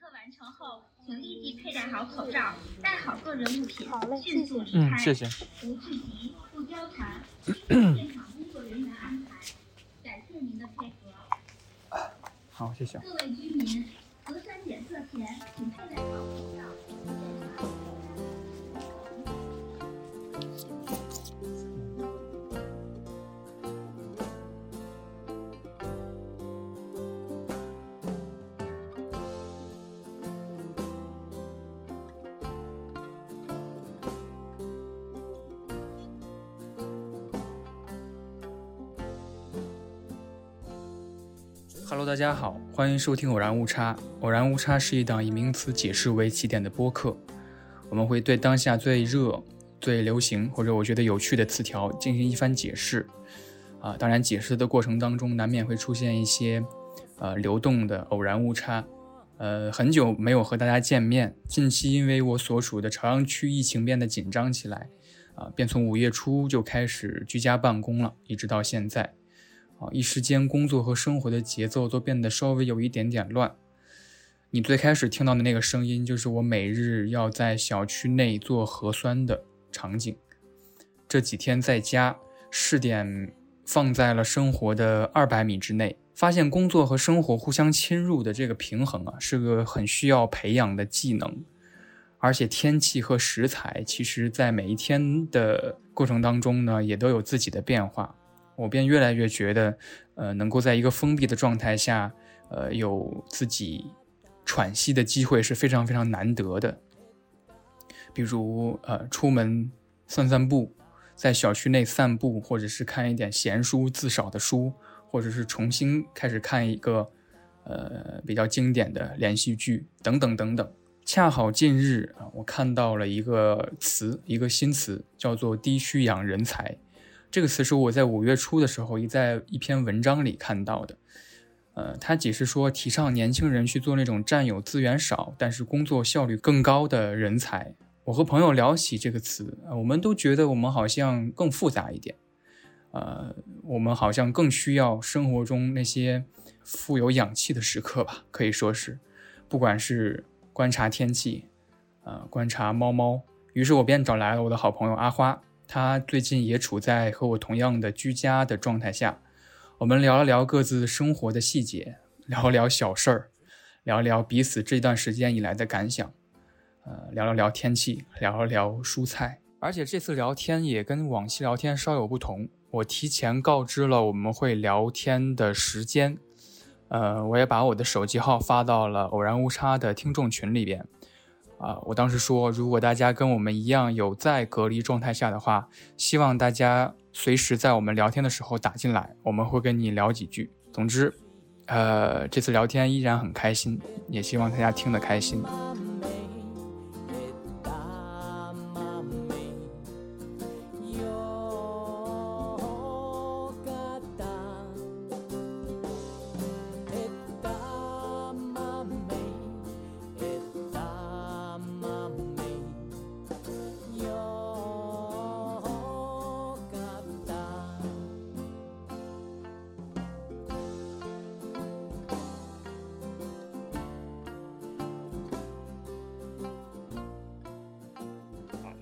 刻完成后，请立即佩戴好口罩，带好个人物品，迅速离嗯，开，谢谢。不聚集，不交谈，现场工作人员安排。感谢您的配合。好，谢谢。各位居民，核酸检测前请佩戴好口罩。大家好，欢迎收听偶然误差。偶然误差是一档以名词解释为起点的播客，我们会对当下最热、最流行或者我觉得有趣的词条进行一番解释。啊，当然，解释的过程当中难免会出现一些呃流动的偶然误差。呃，很久没有和大家见面，近期因为我所属的朝阳区疫情变得紧张起来，啊，便从五月初就开始居家办公了，一直到现在。啊，一时间工作和生活的节奏都变得稍微有一点点乱。你最开始听到的那个声音，就是我每日要在小区内做核酸的场景。这几天在家，试点放在了生活的二百米之内，发现工作和生活互相侵入的这个平衡啊，是个很需要培养的技能。而且天气和食材，其实在每一天的过程当中呢，也都有自己的变化。我便越来越觉得，呃，能够在一个封闭的状态下，呃，有自己喘息的机会是非常非常难得的。比如，呃，出门散散步，在小区内散步，或者是看一点闲书、字少的书，或者是重新开始看一个，呃，比较经典的连续剧，等等等等。恰好近日啊，我看到了一个词，一个新词，叫做“低需养人才”。这个词是我在五月初的时候一在一篇文章里看到的，呃，它解释说提倡年轻人去做那种占有资源少但是工作效率更高的人才。我和朋友聊起这个词，我们都觉得我们好像更复杂一点，呃，我们好像更需要生活中那些富有氧气的时刻吧，可以说是，不管是观察天气，呃，观察猫猫，于是我便找来了我的好朋友阿花。他最近也处在和我同样的居家的状态下，我们聊了聊各自生活的细节，聊了聊小事儿，聊聊彼此这段时间以来的感想，呃，聊了聊天气，聊了聊蔬菜。而且这次聊天也跟往期聊天稍有不同，我提前告知了我们会聊天的时间，呃，我也把我的手机号发到了偶然误差的听众群里边。啊，我当时说，如果大家跟我们一样有在隔离状态下的话，希望大家随时在我们聊天的时候打进来，我们会跟你聊几句。总之，呃，这次聊天依然很开心，也希望大家听得开心。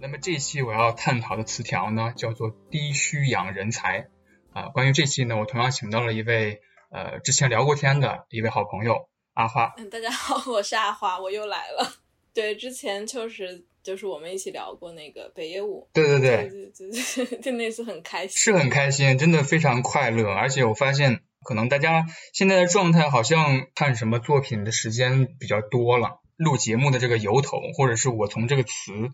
那么这一期我要探讨的词条呢，叫做低需养人才。啊，关于这期呢，我同样请到了一位呃之前聊过天的一位好朋友阿花。嗯，大家好，我是阿花，我又来了。对，之前就是就是我们一起聊过那个北野武，对对对对，对对对，就 那次很开心，是很开心，真的非常快乐。而且我发现，可能大家现在的状态好像看什么作品的时间比较多了。录节目的这个由头，或者是我从这个词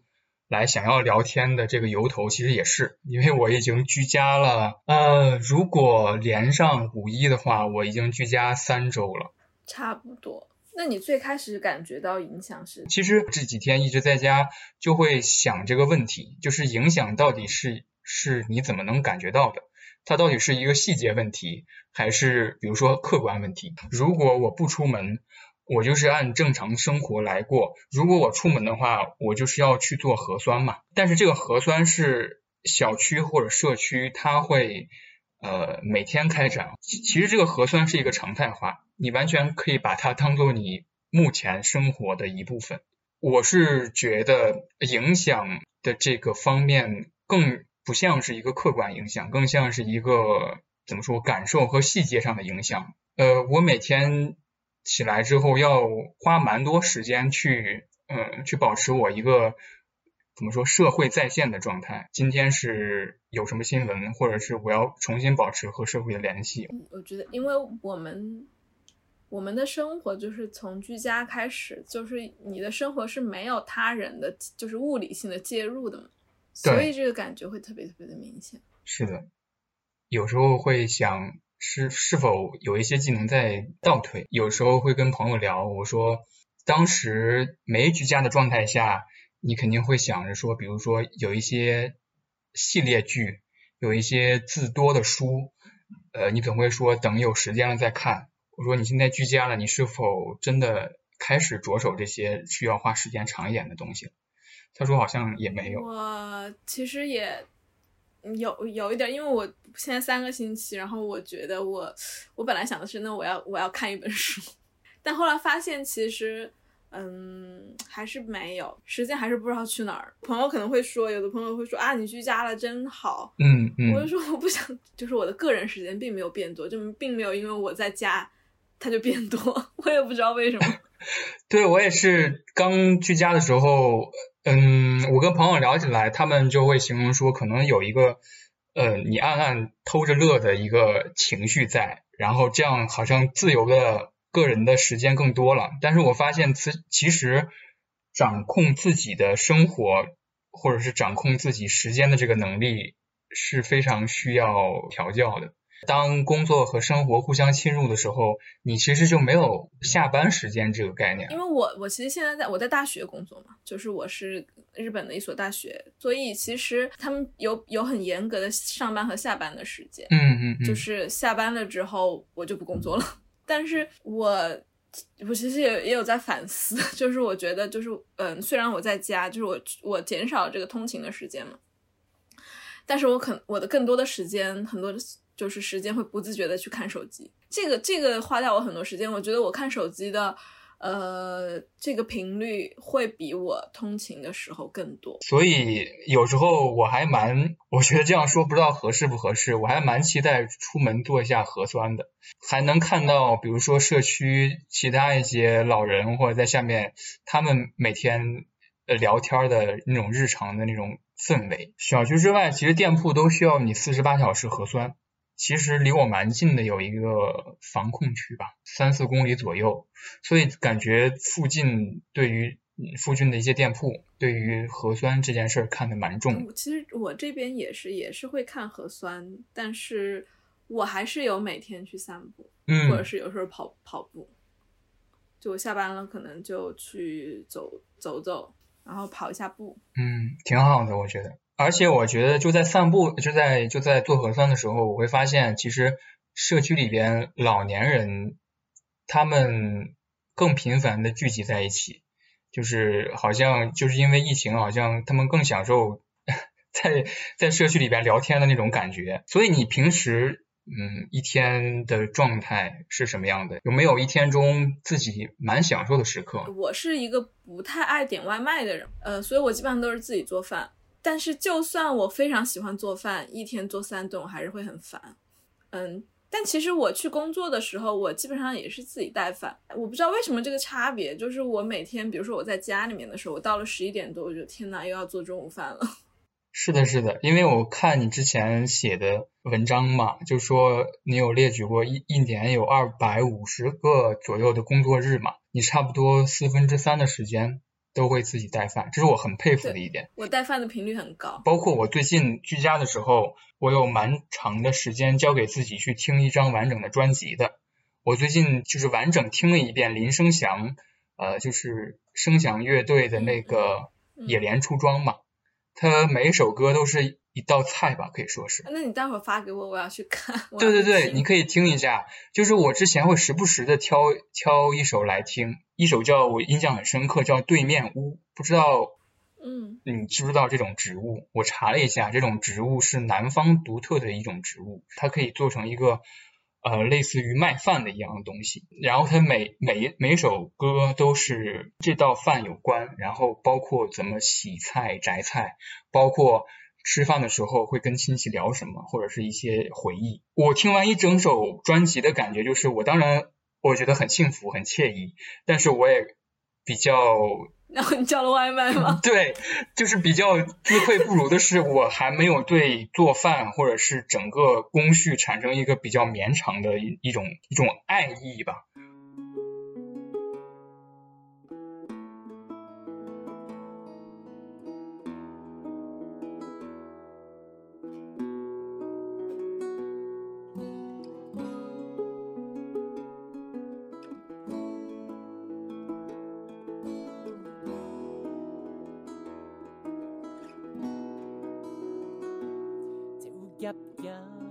来想要聊天的这个由头，其实也是因为我已经居家了。呃，如果连上五一的话，我已经居家三周了。差不多。那你最开始感觉到影响是？其实这几天一直在家，就会想这个问题，就是影响到底是是你怎么能感觉到的？它到底是一个细节问题，还是比如说客观问题？如果我不出门，我就是按正常生活来过；如果我出门的话，我就是要去做核酸嘛。但是这个核酸是小区或者社区，它会呃每天开展。其实这个核酸是一个常态化，你完全可以把它当做你目前生活的一部分。我是觉得影响的这个方面更不像是一个客观影响，更像是一个怎么说感受和细节上的影响。呃，我每天起来之后要花蛮多时间去，嗯，去保持我一个怎么说社会在线的状态。今天是有什么新闻，或者是我要重新保持和社会的联系。我觉得，因为我们。我们的生活就是从居家开始，就是你的生活是没有他人的，就是物理性的介入的嘛，所以这个感觉会特别特别的明显。是的，有时候会想是是否有一些技能在倒退，有时候会跟朋友聊，我说当时没居家的状态下，你肯定会想着说，比如说有一些系列剧，有一些字多的书，呃，你总会说等有时间了再看。我说你现在居家了，你是否真的开始着手这些需要花时间长一点的东西？他说好像也没有。我其实也有有一点，因为我现在三个星期，然后我觉得我我本来想的是，那我要我要看一本书，但后来发现其实嗯还是没有时间，还是不知道去哪儿。朋友可能会说，有的朋友会说啊，你居家了真好。嗯嗯。我就说我不想，就是我的个人时间并没有变多，就并没有因为我在家。它就变多，我也不知道为什么。对我也是刚居家的时候，嗯，我跟朋友聊起来，他们就会形容说，可能有一个，呃，你暗暗偷着乐的一个情绪在，然后这样好像自由的个人的时间更多了。但是我发现，其其实掌控自己的生活，或者是掌控自己时间的这个能力是非常需要调教的。当工作和生活互相侵入的时候，你其实就没有下班时间这个概念。因为我我其实现在在我在大学工作嘛，就是我是日本的一所大学，所以其实他们有有很严格的上班和下班的时间。嗯嗯，就是下班了之后我就不工作了。但是我我其实也也有在反思，就是我觉得就是嗯，虽然我在家，就是我我减少这个通勤的时间嘛，但是我可我的更多的时间很多。就是时间会不自觉的去看手机，这个这个花掉我很多时间。我觉得我看手机的，呃，这个频率会比我通勤的时候更多。所以有时候我还蛮，我觉得这样说不知道合适不合适。我还蛮期待出门做一下核酸的，还能看到，比如说社区其他一些老人或者在下面，他们每天呃聊天的那种日常的那种氛围。小区之外，其实店铺都需要你四十八小时核酸。其实离我蛮近的，有一个防控区吧，三四公里左右，所以感觉附近对于附近的一些店铺，对于核酸这件事儿看得蛮重。其实我这边也是，也是会看核酸，但是我还是有每天去散步，嗯，或者是有时候跑跑步，就我下班了可能就去走走走，然后跑一下步。嗯，挺好的，我觉得。而且我觉得就在散步，就在就在做核酸的时候，我会发现其实社区里边老年人他们更频繁的聚集在一起，就是好像就是因为疫情，好像他们更享受 在在社区里边聊天的那种感觉。所以你平时嗯一天的状态是什么样的？有没有一天中自己蛮享受的时刻？我是一个不太爱点外卖的人，呃，所以我基本上都是自己做饭。但是，就算我非常喜欢做饭，一天做三顿，我还是会很烦。嗯，但其实我去工作的时候，我基本上也是自己带饭。我不知道为什么这个差别，就是我每天，比如说我在家里面的时候，我到了十一点多，我就天呐，又要做中午饭了。是的，是的，因为我看你之前写的文章嘛，就说你有列举过一一年有二百五十个左右的工作日嘛，你差不多四分之三的时间。都会自己带饭，这是我很佩服的一点。我带饭的频率很高，包括我最近居家的时候，我有蛮长的时间交给自己去听一张完整的专辑的。我最近就是完整听了一遍林生祥，呃，就是声响乐队的那个《野莲出庄》嘛，他每一首歌都是。一道菜吧，可以说是。那你待会儿发给我，我要去看。对对对，你可以听一下。就是我之前会时不时的挑挑一首来听，一首叫我印象很深刻，叫《对面屋》，不知道，嗯，你知不知道这种植物？我查了一下，这种植物是南方独特的一种植物，它可以做成一个呃类似于卖饭的一样东西，然后它每每每首歌都是这道饭有关，然后包括怎么洗菜摘菜，包括吃饭的时候会跟亲戚聊什么，或者是一些回忆。我听完一整首专辑的感觉就是，我当然我觉得很幸福很惬意，但是我也比较然后你叫了外卖吗？对，就是比较自愧不如的是，我还没有对做饭或者是整个工序产生一个比较绵长的一一种一种爱意吧。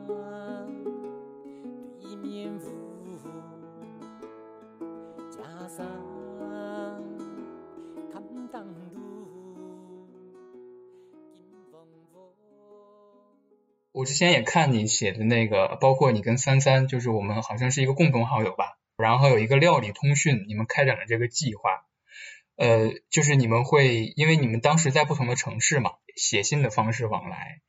对面，我之前也看你写的那个，包括你跟三三，就是我们好像是一个共同好友吧，然后有一个料理通讯，你们开展了这个计划。呃，就是你们会，因为你们当时在不同的城市嘛，写信的方式往来，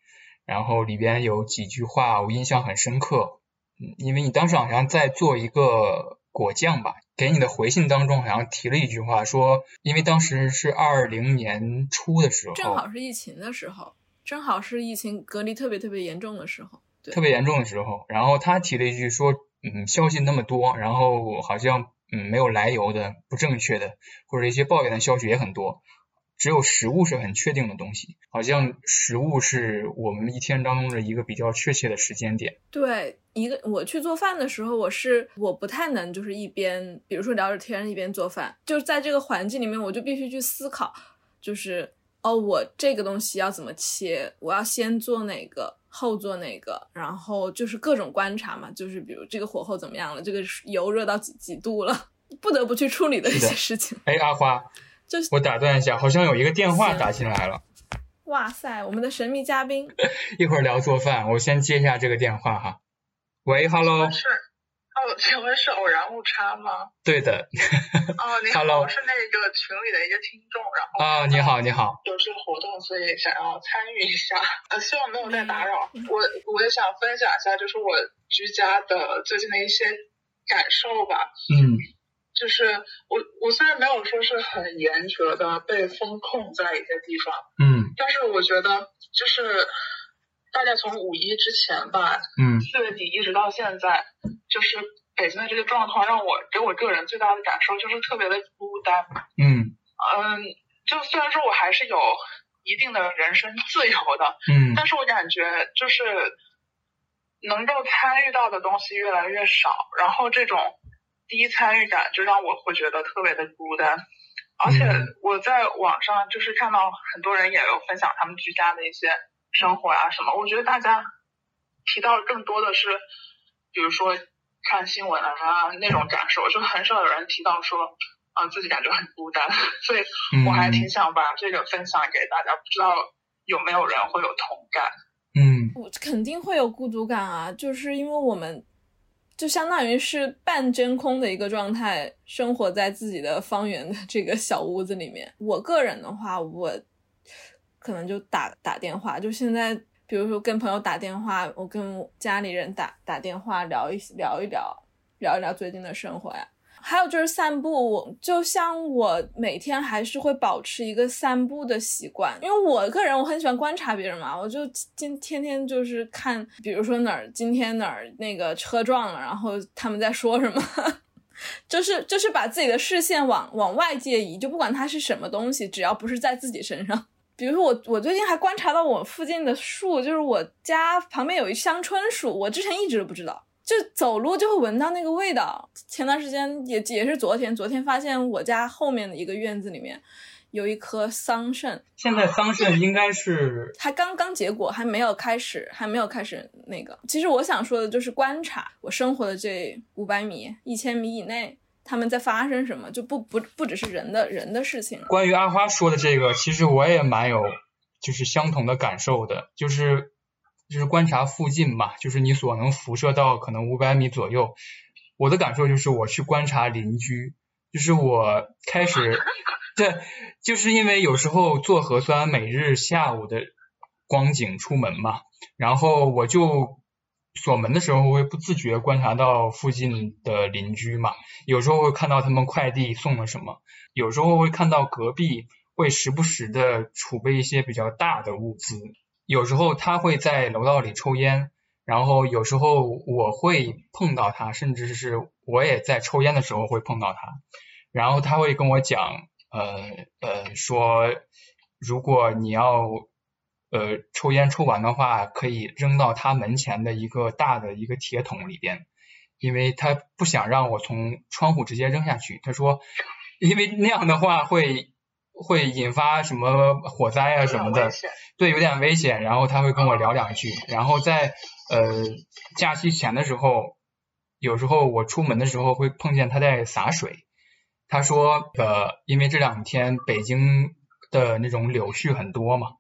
然后里边有几句话我印象很深刻，嗯，因为你当时好像在做一个果酱吧，给你的回信当中好像提了一句话，说因为当时是二零年初的时候，正好是疫情的时候，正好是疫情隔离特别特别严重的时候。对特别严重的时候，然后他提了一句说，嗯，消息那么多，然后好像嗯没有来由的、不正确的，或者一些抱怨的消息也很多，只有食物是很确定的东西，好像食物是我们一天当中的一个比较确切的时间点。对，一个我去做饭的时候，我是我不太能就是一边比如说聊着天一边做饭，就是在这个环境里面，我就必须去思考，就是哦，我这个东西要怎么切，我要先做哪个，后做哪个，然后就是各种观察嘛，就是比如这个火候怎么样了，这个油热到几几度了，不得不去处理的一些事情。哎，阿花，就是我打断一下，好像有一个电话打进来了，哇塞，我们的神秘嘉宾，一会儿聊做饭，我先接一下这个电话哈。喂，Hello，是，哦，请问是偶然误差吗？对的，哦，你好 Hello 我是那个群里的一个听众，然后啊，你好，你好，有这个活动，所以想要参与一下，呃，希望没有再打扰。我我也想分享一下，就是我居家的最近的一些感受吧。嗯就是我我虽然没有说是很严格的被封控在一些地方，嗯。但是我觉得就是大概从五一之前吧，嗯。四月底一直到现在，就是北京的这个状况，让我给我个人最大的感受就是特别的孤单。嗯。嗯，就虽然说我还是有一定的人身自由的，嗯。但是我感觉就是能够参与到的东西越来越少，然后这种低参与感就让我会觉得特别的孤单。而且嗯我在网上就是看到很多人也有分享他们居家的一些生活啊什么，我觉得大家提到更多的是，比如说看新闻啊那种感受，就很少有人提到说，啊、自己感觉很孤单，所以我还挺想把这个分享给大家，不知道有没有人会有同感。嗯我肯定会有孤独感啊，就是因为我们就相当于是半真空的一个状态，生活在自己的方圆的这个小屋子里面。我个人的话，我可能就打打电话，就现在，比如说跟朋友打电话，我跟家里人打打电话聊一聊一聊，聊一聊最近的生活呀。还有就是散步，我就像我每天还是会保持一个散步的习惯，因为我个人我很喜欢观察别人嘛，我就今天天就是看，比如说哪儿今天哪儿那个车撞了，然后他们在说什么，就是就是把自己的视线往往外界移，就不管它是什么东西，只要不是在自己身上。比如说我，我最近还观察到我附近的树，就是我家旁边有一香椿树，我之前一直都不知道，就走路就会闻到那个味道。前段时间也也是昨天，昨天发现我家后面的一个院子里面有一棵桑葚，现在桑葚应该是还刚刚结果，还没有开始，还没有开始那个。其实我想说的就是观察我生活的这五百米、一千米以内，他们在发生什么，就不不不只是人的人的事情。关于阿花说的这个，其实我也蛮有就是相同的感受的，就是就是观察附近吧，就是你所能辐射到可能五百米左右。我的感受就是我去观察邻居，就是我开始，对，就是因为有时候做核酸，每日下午的光景出门嘛，然后我就锁门的时候会不自觉观察到附近的邻居嘛，有时候会看到他们快递送了什么，有时候会看到隔壁会时不时的储备一些比较大的物资，有时候他会在楼道里抽烟。然后有时候我会碰到他，甚至是我也在抽烟的时候会碰到他，然后他会跟我讲，呃呃，说如果你要呃抽烟抽完的话，可以扔到他门前的一个大的一个铁桶里边，因为他不想让我从窗户直接扔下去。他说，因为那样的话会会引发什么火灾啊什么的，对，有点危险。然后他会跟我聊两句，然后在。呃，假期前的时候，有时候我出门的时候会碰见他在洒水。他说，呃，因为这两天北京的那种柳絮很多嘛，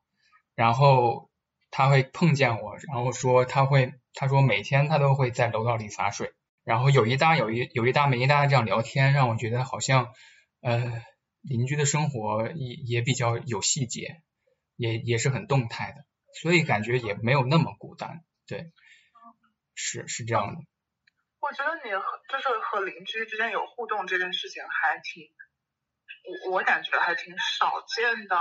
然后他会碰见我，然后说他会，他说每天他都会在楼道里洒水，然后有一搭有一有一搭没一搭这样聊天，让我觉得好像呃邻居的生活也也比较有细节，也也是很动态的，所以感觉也没有那么孤单。对，是是这样的。我觉得你和就是和邻居之间有互动这件事情还挺，我我感觉还挺少见的。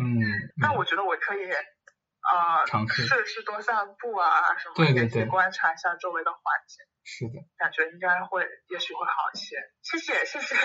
嗯。但我觉得我可以，呃，尝试试试多散步啊什么，对对对，观察一下周围的环境。是的。感觉应该会，也许会好一些。谢谢谢谢。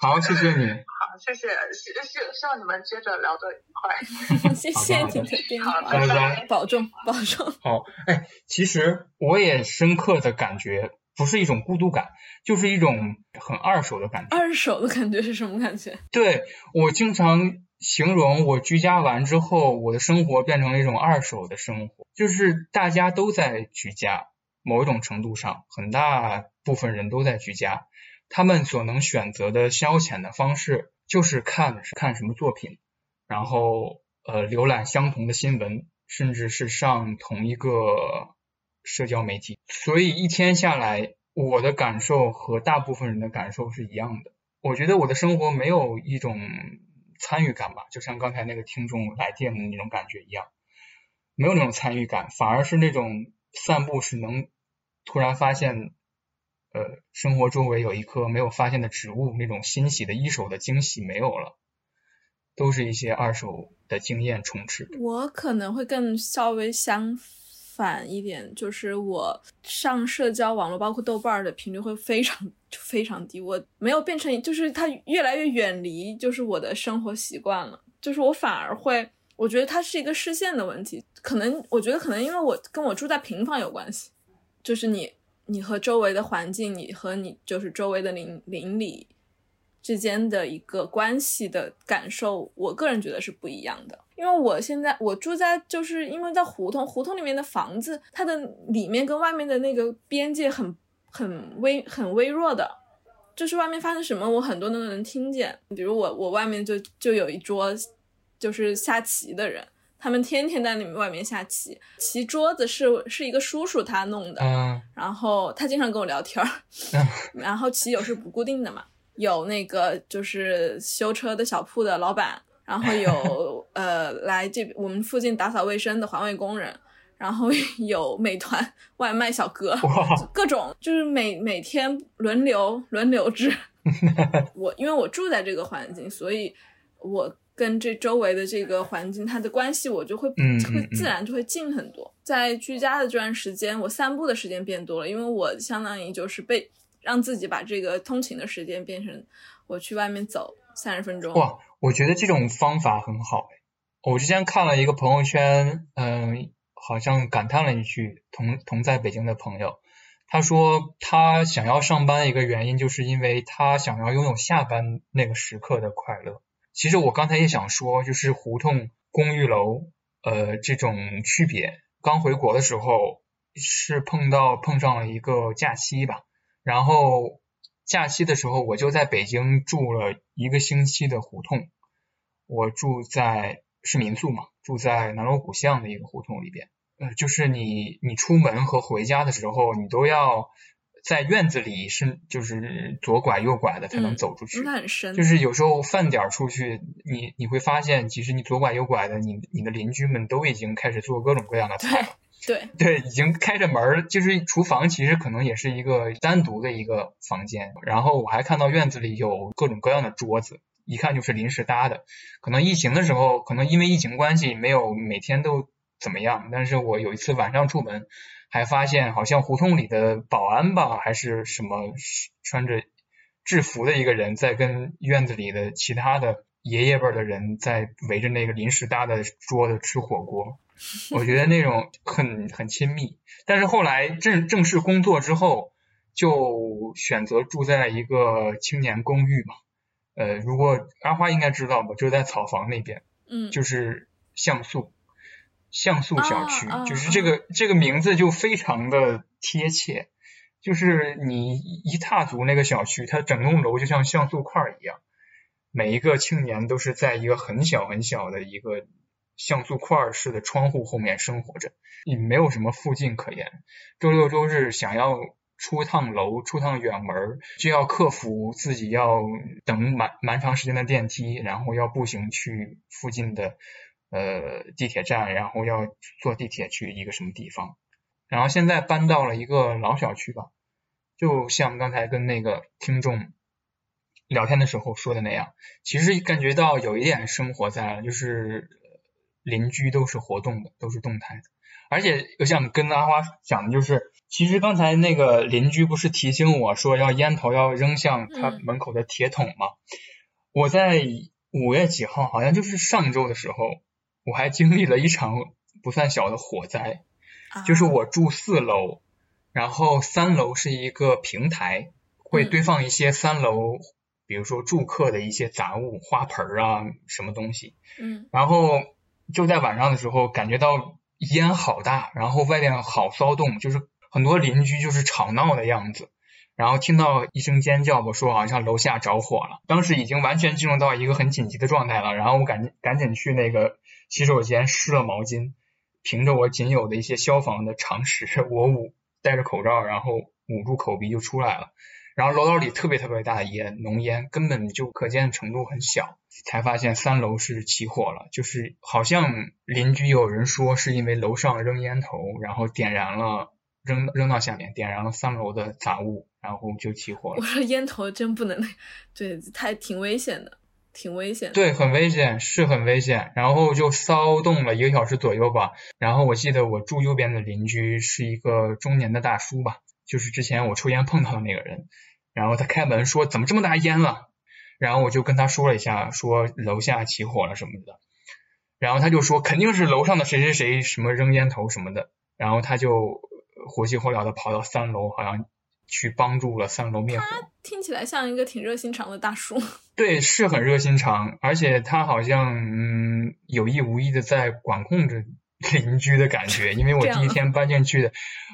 好，谢谢你。好，谢谢，希希希望你们接着聊得愉快。谢谢你的电话，拜拜，保重，保重。好，哎，其实我也深刻的感觉，不是一种孤独感，就是一种很二手的感觉。二手的感觉是什么感觉？对我经常形容，我居家完之后，我的生活变成了一种二手的生活，就是大家都在居家，某一种程度上，很大部分人都在居家。他们所能选择的消遣的方式，就是看看什么作品，然后呃浏览相同的新闻，甚至是上同一个社交媒体。所以一天下来，我的感受和大部分人的感受是一样的。我觉得我的生活没有一种参与感吧，就像刚才那个听众来电的那种感觉一样，没有那种参与感，反而是那种散步是能突然发现。呃，生活周围有一棵没有发现的植物，那种欣喜的一手的惊喜没有了，都是一些二手的经验充斥。我可能会更稍微相反一点，就是我上社交网络，包括豆瓣的频率会非常非常低。我没有变成，就是它越来越远离，就是我的生活习惯了。就是我反而会，我觉得它是一个视线的问题。可能我觉得可能因为我跟我住在平房有关系，就是你。你和周围的环境，你和你就是周围的邻邻里之间的一个关系的感受，我个人觉得是不一样的。因为我现在我住在，就是因为在胡同，胡同里面的房子，它的里面跟外面的那个边界很很微很微弱的，就是外面发生什么，我很多都能听见。比如我我外面就就有一桌就是下棋的人。他们天天在里面外面下棋，棋桌子是是一个叔叔他弄的，然后他经常跟我聊天儿，然后棋友是不固定的嘛，有那个就是修车的小铺的老板，然后有 呃来这我们附近打扫卫生的环卫工人，然后 有美团外卖小哥，各种就是每每天轮流轮流制，我因为我住在这个环境，所以我。跟这周围的这个环境，它的关系我就会会自然就会近很多。在居家的这段时间，我散步的时间变多了，因为我相当于就是被让自己把这个通勤的时间变成我去外面走三十分钟。哇，我觉得这种方法很好。我之前看了一个朋友圈，嗯，好像感叹了一句：同同在北京的朋友，他说他想要上班一个原因，就是因为他想要拥有下班那个时刻的快乐。其实我刚才也想说，就是胡同公寓楼，呃，这种区别。刚回国的时候是碰到碰上了一个假期吧，然后假期的时候我就在北京住了一个星期的胡同，我住在是民宿嘛，住在南锣鼓巷的一个胡同里边，呃，就是你你出门和回家的时候，你都要在院子里是就是左拐右拐的才能嗯走出去。那很深，就是有时候饭点儿出去，你你会发现，其实你左拐右拐的，你你的邻居们都已经开始做各种各样的菜了。对，对，已经开着门儿，就是厨房其实可能也是一个单独的一个房间。然后我还看到院子里有各种各样的桌子，一看就是临时搭的。可能疫情的时候，可能因为疫情关系没有每天都怎么样，但是我有一次晚上出门，还发现好像胡同里的保安吧，还是什么穿着制服的一个人在跟院子里的其他的爷爷辈儿的人在围着那个临时搭的桌子吃火锅。我觉得那种很很亲密，但是后来正正式工作之后，就选择住在一个青年公寓嘛。呃，如果阿花应该知道吧，就是在草房那边，嗯，就是像素像素小区，就是这个这个名字就非常的贴切，就是你一踏足那个小区，它整栋楼就像像素块儿一样，每一个青年都是在一个很小很小的一个像素块儿式的窗户后面生活着，你没有什么附近可言。周六周日想要出趟楼、出趟远门儿，就要克服自己要等蛮蛮长时间的电梯，然后要步行去附近的呃地铁站，然后要坐地铁去一个什么地方。然后现在搬到了一个老小区吧，就像刚才跟那个听众聊天的时候说的那样，其实感觉到有一点生活在了，就是邻居都是活动的，都是动态的。而且我想跟阿花讲的就是，其实刚才那个邻居不是提醒我说要烟头要扔向他嗯门口的铁桶吗？我在五月几号，好像就是上周的时候，我还经历了一场不算小的火灾。就是啊我住四楼，然后三楼是一个平台，会嗯堆放一些三楼，比如说住客的一些杂物、花盆儿啊，什么东西。嗯然后就在晚上的时候，感觉到烟好大，然后外面好骚动，就是很多邻居就是吵闹的样子。然后听到一声尖叫，我说好像楼下着火了，当时已经完全进入到一个很紧急的状态了。然后我赶紧赶紧去那个洗手间湿了毛巾，凭着我仅有的一些消防的常识，我捂戴着口罩，然后捂住口鼻就出来了。然后楼道里特别特别大的烟，浓烟根本就可见程度很小，才发现三楼是起火了，就是好像邻居有人说是因为楼上扔烟头，然后点燃了扔扔到下面，点燃了三楼的杂物，然后就起火了。我说烟头真不能，对，太挺危险的，挺危险。对，很危险，是很危险。然后就骚动了一个小时左右吧。然后我记得我住右边的邻居是一个中年的大叔吧，就是之前我抽烟碰到的那个人。然后他开门说：“怎么这么大烟了？”然后我就跟他说了一下，说楼下起火了什么的。然后他就说：“肯定是楼上的谁谁谁什么扔烟头什么的。”然后他就火急火燎的跑到三楼，好像去帮助了三楼灭火。听起来像一个挺热心肠的大叔。对，是很热心肠，而且他好像嗯有意无意的在管控着邻居的感觉。因为我第一天搬进去的，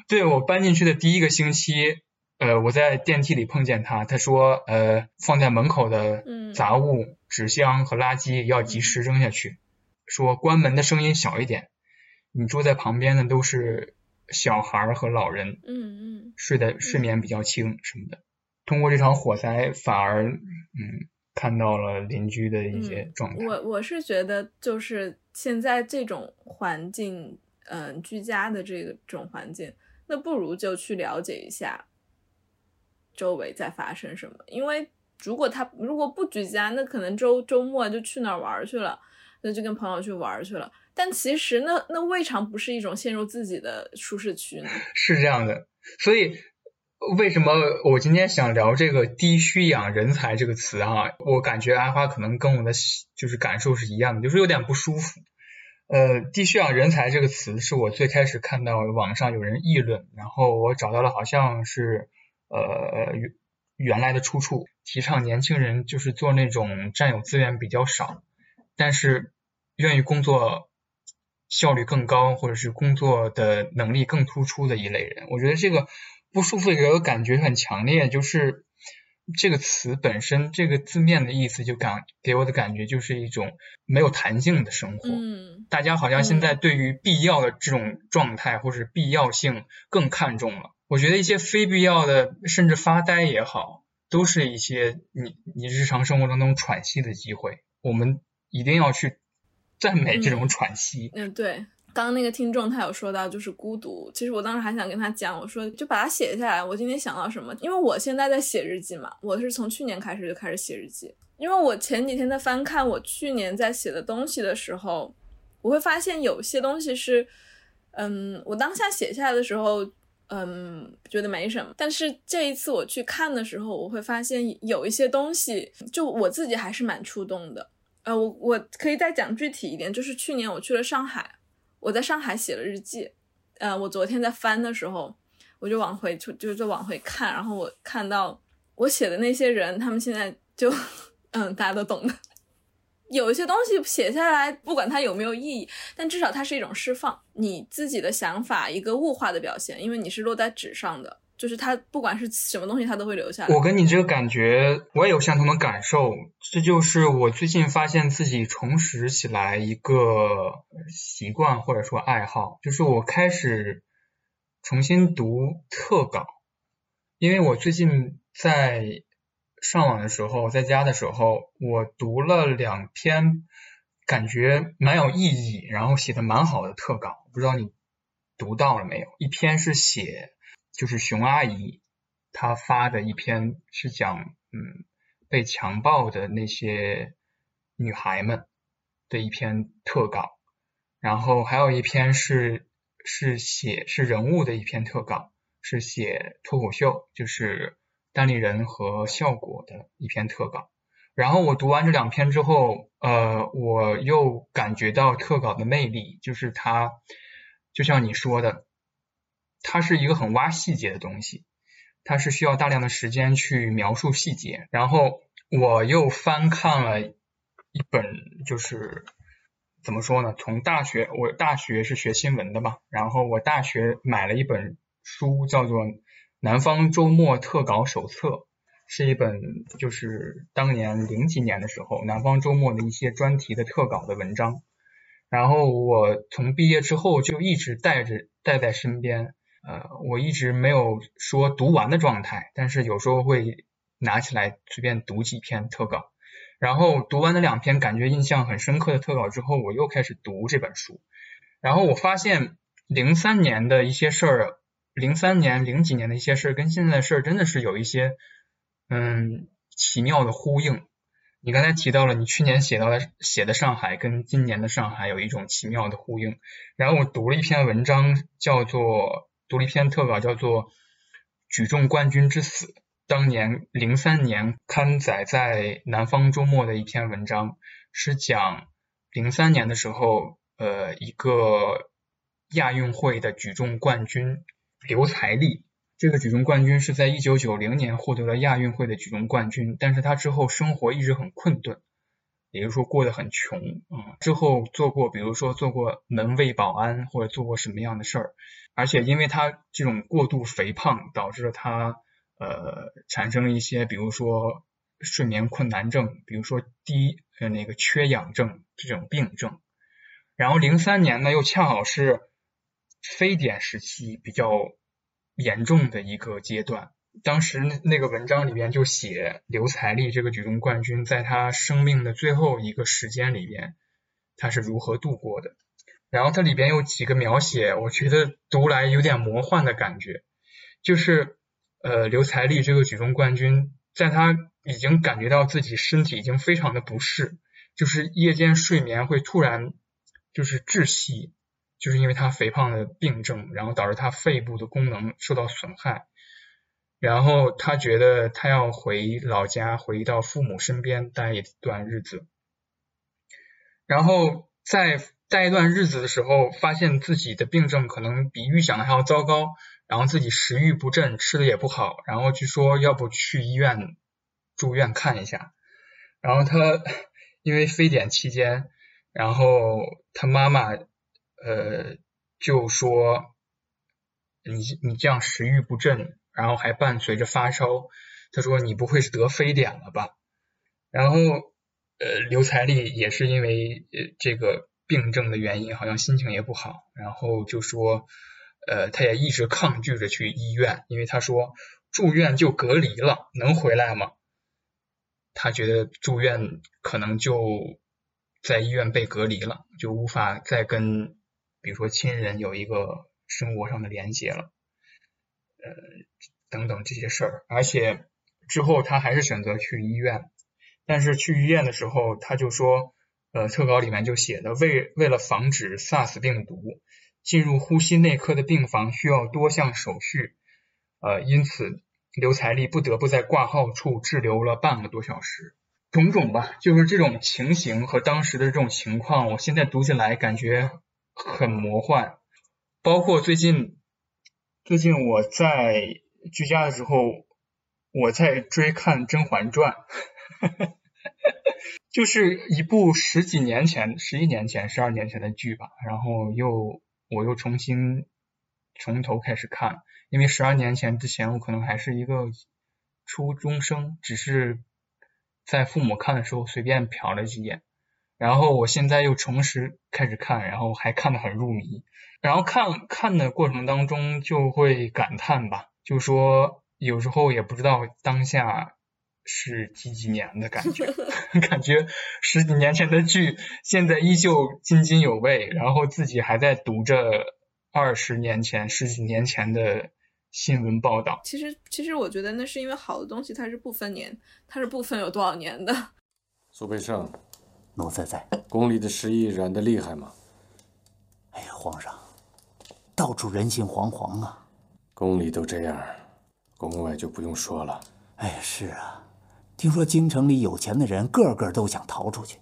对我搬进去的第一个星期，呃，我在电梯里碰见他，他说呃放在门口的嗯杂物、纸箱和垃圾要及时扔下去，说关门的声音小一点，你住在旁边的都是小孩儿和老人，嗯嗯睡的睡眠比较轻什么的。通过这场火灾，反而嗯看到了邻居的一些状态。我我是觉得，就是现在这种环境，嗯、居家的这个这种环境，那不如就去了解一下周围在发生什么。因为如果他如果不居家，那可能周周末就去哪儿玩去了，那就跟朋友去玩去了。但其实那那未尝不是一种陷入自己的舒适区呢。是这样的，所以为什么我今天想聊这个“低需养人才”这个词啊？我感觉阿花可能跟我的就是感受是一样的，就是有点不舒服。呃，“低需养人才”这个词是我最开始看到网上有人议论，然后我找到了好像是呃原原来的出处，提倡年轻人就是做那种占有资源比较少，但是愿意工作效率更高，或者是工作的能力更突出的一类人。我觉得这个不舒服给我感觉很强烈，就是这个词本身这个字面的意思就感给我的感觉就是一种没有弹性的生活。嗯大家好像现在对于必要的这种状态或者必要性更看重了。我觉得一些非必要的，甚至发呆也好，都是一些你你日常生活当中喘息的机会。我们一定要去赞美这种喘息。嗯，对。刚刚那个听众他有说到就是孤独，其实我当时还想跟他讲，我说就把它写下来。我今天想到什么？因为我现在在写日记嘛，我是从去年开始就开始写日记。因为我前几天在翻看我去年在写的东西的时候，我会发现有些东西是，嗯，我当下写下来的时候，嗯，觉得没什么。但是这一次我去看的时候，我会发现有一些东西，就我自己还是蛮触动的。呃，我我可以再讲具体一点，就是去年我去了上海。我在上海写了日记，呃，我昨天在翻的时候，我就往回就就就往回看，然后我看到我写的那些人，他们现在就，嗯，大家都懂的。有一些东西写下来，不管它有没有意义，但至少它是一种释放你自己的想法，一个物化的表现，因为你是落在纸上的，就是它不管是什么东西，它都会留下。我跟你这个感觉，我也有相同的感受。这就是我最近发现自己重拾起来一个习惯或者说爱好，就是我开始重新读特稿，因为我最近在上网的时候，在家的时候，我读了两篇感觉蛮有意义，然后写的蛮好的特稿，不知道你读到了没有？一篇是写就是熊阿姨。她发的一篇是讲，嗯，被强暴的那些女孩们的一篇特稿，然后还有一篇是是写是人物的一篇特稿，是写脱口秀，就是单立人和效果的一篇特稿。然后我读完这两篇之后，呃，我又感觉到特稿的魅力，就是它就像你说的，它是一个很挖细节的东西。它是需要大量的时间去描述细节，然后我又翻看了一本，就是怎么说呢？从大学，我大学是学新闻的嘛，然后我大学买了一本书，叫做《南方周末特稿手册》，是一本就是当年零几年的时候南方周末的一些专题的特稿的文章，然后我从毕业之后就一直带着带在身边。呃，我一直没有说读完的状态，但是有时候会拿起来随便读几篇特稿，然后读完了两篇感觉印象很深刻的特稿之后，我又开始读这本书，然后我发现零三年的一些事儿，零三年零几年的一些事儿跟现在的事儿真的是有一些嗯奇妙的呼应。你刚才提到了你去年写到的写的上海跟今年的上海有一种奇妙的呼应，然后我读了一篇文章叫做。读了一篇特稿，叫做《举重冠军之死》，当年零三年刊载在《南方周末》的一篇文章，是讲零三年的时候，呃，一个亚运会的举重冠军刘才丽，这个举重冠军是在一九九零年获得了亚运会的举重冠军，但是他之后生活一直很困顿，也就是说过得很穷啊。之后做过，比如说做过门卫保安，或者做过什么样的事儿。而且因为他这种过度肥胖，导致了他呃产生一些，比如说睡眠困难症，比如说低呃那个缺氧症这种病症。然后零三年呢，又恰好是非典时期比较严重的一个阶段。当时那个文章里边就写刘才丽这个举重冠军，在他生命的最后一个时间里边，他是如何度过的。然后它里边有几个描写，我觉得读来有点魔幻的感觉，就是呃刘才丽这个举重冠军，在他已经感觉到自己身体已经非常的不适，就是夜间睡眠会突然就是窒息，就是因为他肥胖的病症，然后导致他肺部的功能受到损害，然后他觉得他要回老家，回到父母身边待一段日子，然后在。待一段日子的时候，发现自己的病症可能比预想的还要糟糕，然后自己食欲不振，吃的也不好，然后就说要不去医院住院看一下。然后他因为非典期间，然后他妈妈呃就说你你这样食欲不振，然后还伴随着发烧，他说你不会是得非典了吧？然后呃，刘彩丽也是因为呃这个病症的原因，好像心情也不好，然后就说呃，他也一直抗拒着去医院，因为他说住院就隔离了，能回来吗？他觉得住院可能就在医院被隔离了，就无法再跟比如说亲人有一个生活上的连接了，呃，等等这些事儿，而且之后他还是选择去医院，但是去医院的时候他就说，呃，特稿里面就写的为为了防止 SARS 病毒进入呼吸内科的病房需要多项手续，呃，因此。刘彩丽不得不在挂号处滞留了半个多小时，种种吧，就是这种情形和当时的这种情况，我现在读起来感觉很魔幻。包括最近，最近我在居家的时候，我在追看《甄嬛传》，就是一部十几年前、十一年前、十二年前的剧吧，然后又我又重新从头开始看。因为十二年前之前，我可能还是一个初中生，只是在父母看的时候随便瞟了几眼，然后我现在又重拾开始看，然后还看得很入迷，然后看看的过程当中就会感叹吧，就说有时候也不知道当下是几几年的感觉，感觉十几年前的剧现在依旧津津有味，然后自己还在读着二十年前、十几年前的。新闻报道，其实其实我觉得那是因为好的东西它是不分年，它是不分有多少年的。苏培盛，奴才在。宫里的失忆染得厉害吗？哎呀，皇上，到处人心惶惶啊。宫里都这样，宫外就不用说了。哎，是啊，听说京城里有钱的人个个都想逃出去，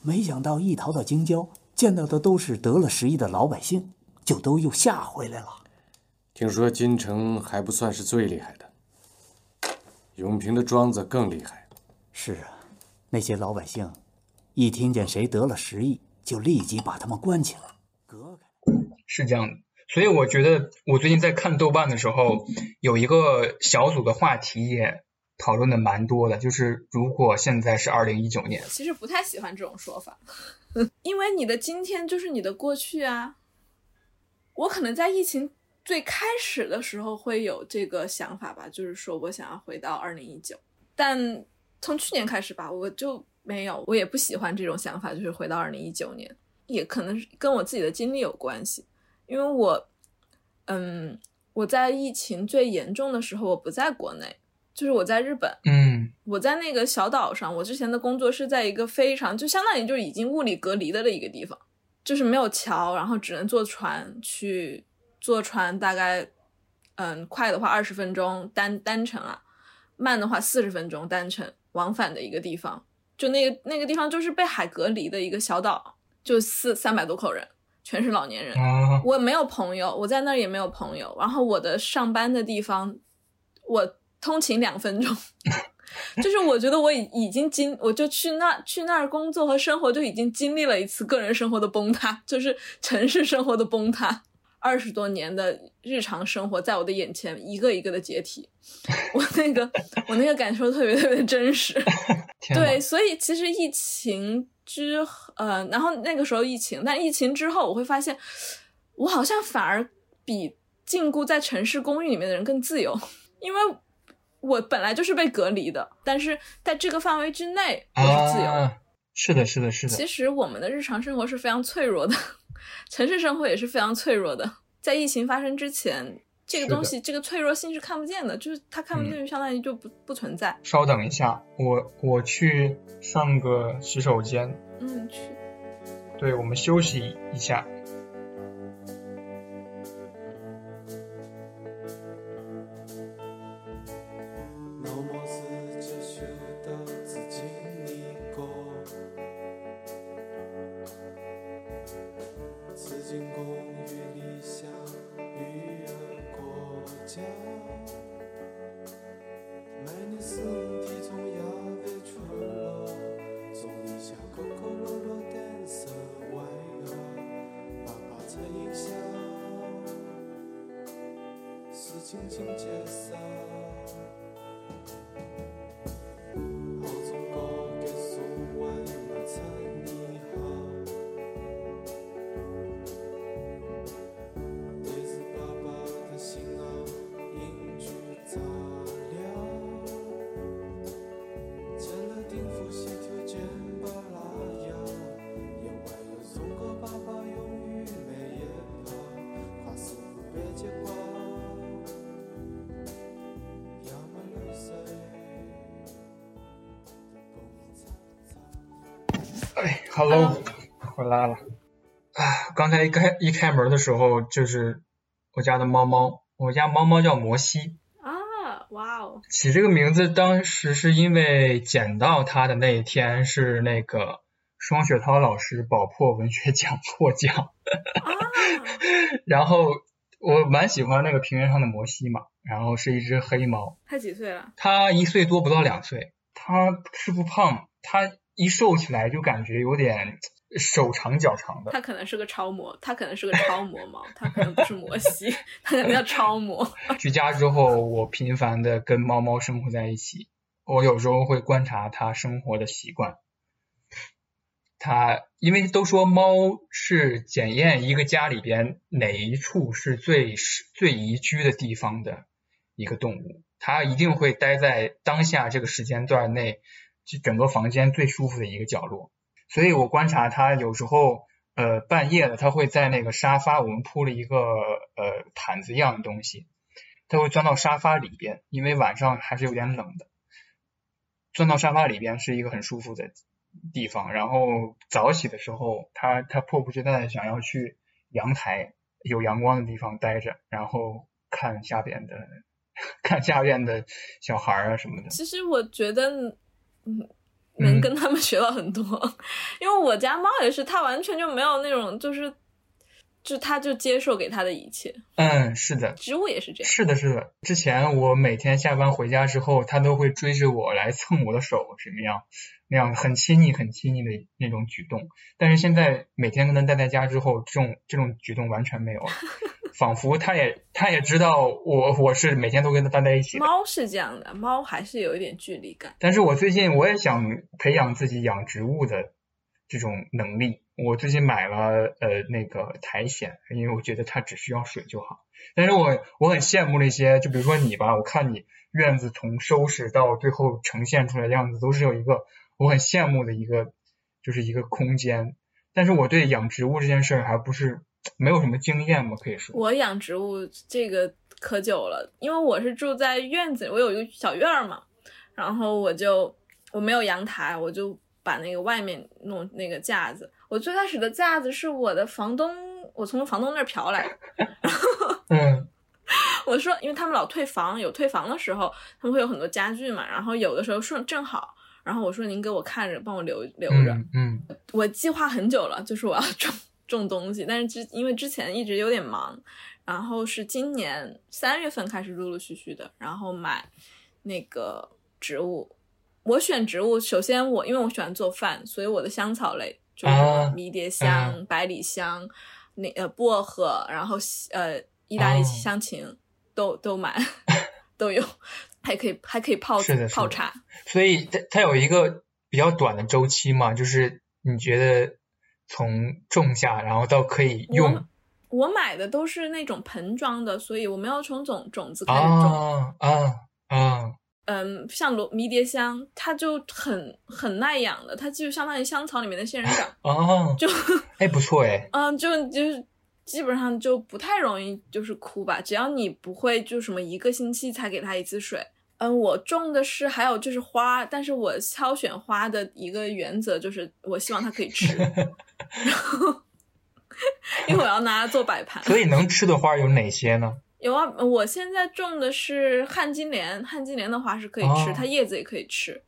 没想到一逃到京郊，见到的都是得了失忆的老百姓，就都又吓回来了。听说京城还不算是最厉害的，永平的庄子更厉害。是啊，那些老百姓一听见谁得了失忆，就立即把他们关起来，隔开。是这样的，所以我觉得我最近在看豆瓣的时候，有一个小组的话题也讨论的蛮多的，就是如果现在是二零一九年，其实不太喜欢这种说法，因为你的今天就是你的过去啊。我可能在疫情。最开始的时候会有这个想法吧，就是说我想要回到二零一九，但从去年开始吧，我就没有，我也不喜欢这种想法，就是回到二零一九年，也可能是跟我自己的经历有关系，因为我，嗯，我在疫情最严重的时候，我不在国内，就是我在日本，嗯，我在那个小岛上，我之前的工作是在一个非常就相当于就是已经物理隔离的的一个地方，就是没有桥，然后只能坐船去。坐船大概，嗯，快的话二十分钟单单程啊，慢的话四十分钟单程往返的一个地方，就那个那个地方就是被海隔离的一个小岛，就四三百多口人，全是老年人。我没有朋友，我在那儿也没有朋友。然后我的上班的地方，我通勤两分钟，就是我觉得我已已经经，我就去那去那儿工作和生活，就已经经历了一次个人生活的崩塌，就是城市生活的崩塌。二十多年的日常生活在我的眼前一个一个的解体，我那个我那个感受特别特别真实。对，所以其实疫情之呃，然后那个时候疫情，但疫情之后我会发现，我好像反而比禁锢在城市公寓里面的人更自由，因为我本来就是被隔离的，但是在这个范围之内我是自由。是的，是的，是的。其实我们的日常生活是非常脆弱的。城市生活也是非常脆弱的，在疫情发生之前，这个东西这个脆弱性是看不见的，就是它看不见，就相当于就不不存在。稍等一下，我我去上个洗手间。嗯，去。对，我们休息一下。轻轻解散。，Hello，回来了。啊，刚才一开一开门的时候，就是我家的猫猫，我家猫猫叫摩西，啊，哇哦，起这个名字当时是因为捡到它的那一天是那个双雪涛老师宝珀文学奖获奖，啊，然后我蛮喜欢那个平原上的摩西嘛，然后是一只黑猫，它几岁了？它一岁多不到两岁，它吃不胖，它一瘦起来就感觉有点手长脚长的。它可能是个超模，它可能是个超模猫，它可能不是摩西，它可能叫超模。居家之后，我频繁的跟猫猫生活在一起，我有时候会观察它生活的习惯。它因为都说猫是检验一个家里边哪一处是最是最宜居的地方的一个动物，它一定会待在当下这个时间段内，就整个房间最舒服的一个角落。所以我观察他有时候，呃，半夜了，他会在那个沙发，我们铺了一个呃毯子一样的东西，他会钻到沙发里边，因为晚上还是有点冷的，钻到沙发里边是一个很舒服的地方。然后早起的时候，他他迫不及待想要去阳台有阳光的地方待着，然后看下边的 看下边的小孩啊什么的。其实我觉得，嗯，能跟他们学到很多，因为我家猫也是，它完全就没有那种就是。就它就接受给它的一切，嗯，是的，植物也是这样。是的，是的。之前我每天下班回家之后，它都会追着我来蹭我的手，什么样那样很亲昵、很亲昵的那种举动。但是现在每天跟它待在家之后，这种这种举动完全没有了，仿佛它也它也知道我我是每天都跟它待在一起的。猫是这样的，猫还是有一点距离感。但是我最近我也想培养自己养植物的这种能力。我最近买了呃那个苔藓，因为我觉得它只需要水就好。但是我我很羡慕那些，就比如说你吧，我看你院子从收拾到最后呈现出来的样子，都是有一个我很羡慕的一个就是一个空间。但是我对养植物这件事儿还不是没有什么经验嘛，可以说。我养植物这个可久了，因为我是住在院子里，我有一个小院儿嘛，然后我就我没有阳台，我就把那个外面弄那个架子。我最开始的架子是我的房东，我从房东那儿嫖来的。嗯，我说，因为他们老退房，有退房的时候，他们会有很多家具嘛，然后有的时候顺正好，然后我说您给我看着，帮我留留着。嗯，我计划很久了，就是我要种种东西，但是之因为之前一直有点忙，然后是今年三月份开始陆陆续续的，然后买那个植物。我选植物，首先我因为我喜欢做饭，所以我的香草类。就是迷迭香、啊、百里香，那呃薄荷，然后呃意大利哦香芹、都都买 都有，还可以还可以泡泡茶。所以它它有一个比较短的周期嘛，就是你觉得从种下然后到可以用我买的都是那种盆装的，所以我没有从种种子开始种。啊啊啊嗯，像罗迷迭香，它就很很耐养的，它就相当于香草里面的仙人掌，哦，就哎不错哎，嗯，就就是基本上就不太容易就是枯吧，只要你不会就什么一个星期才给它一次水。嗯，我种的是还有就是花，但是我挑选花的一个原则就是我希望它可以吃，然后因为我要拿它做摆盘。所以能吃的花有哪些呢？有啊，我现在种的是旱金莲，旱金莲的花是可以吃，哦它叶子也可以吃，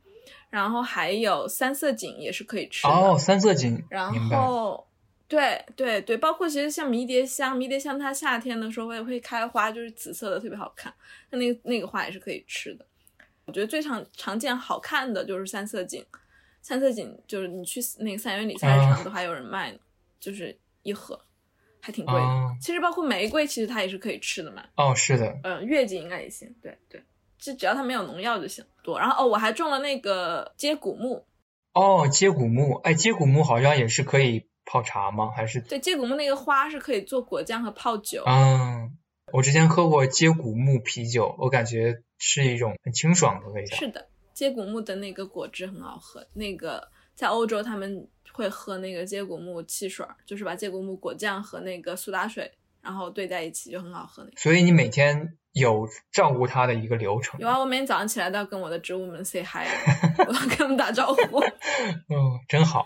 然后还有三色堇也是可以吃的。哦，三色堇，然。后，对对对，包括其实像迷迭香，迷迭香它夏天的时候也会开花，就是紫色的，特别好看。它那个那个花也是可以吃的。我觉得最常常见好看的就是三色堇，三色堇就是你去那个三元里菜市啊场都还有人卖呢，就是一盒，还挺贵其实包括玫瑰，其实它也是可以吃的嘛。哦，是的，嗯，月季应该也行，对对，就只要它没有农药就行。多，然后哦，我还种了那个接骨木，哦，接骨木，哎，接骨木好像也是可以泡茶吗？还是？对，接骨木那个花是可以做果酱和泡酒。嗯，我之前喝过接骨木啤酒，我感觉是一种很清爽的味道。是的，接骨木的那个果汁很好喝。那个在欧洲他们会喝那个接骨木汽水儿，就是把接骨木果酱和那个苏打水，然后兑在一起就很好喝那个。所以你每天有照顾它的一个流程。有啊，我每天早上起来都要跟我的植物们 say hi，我要跟他们打招呼。嗯，真好。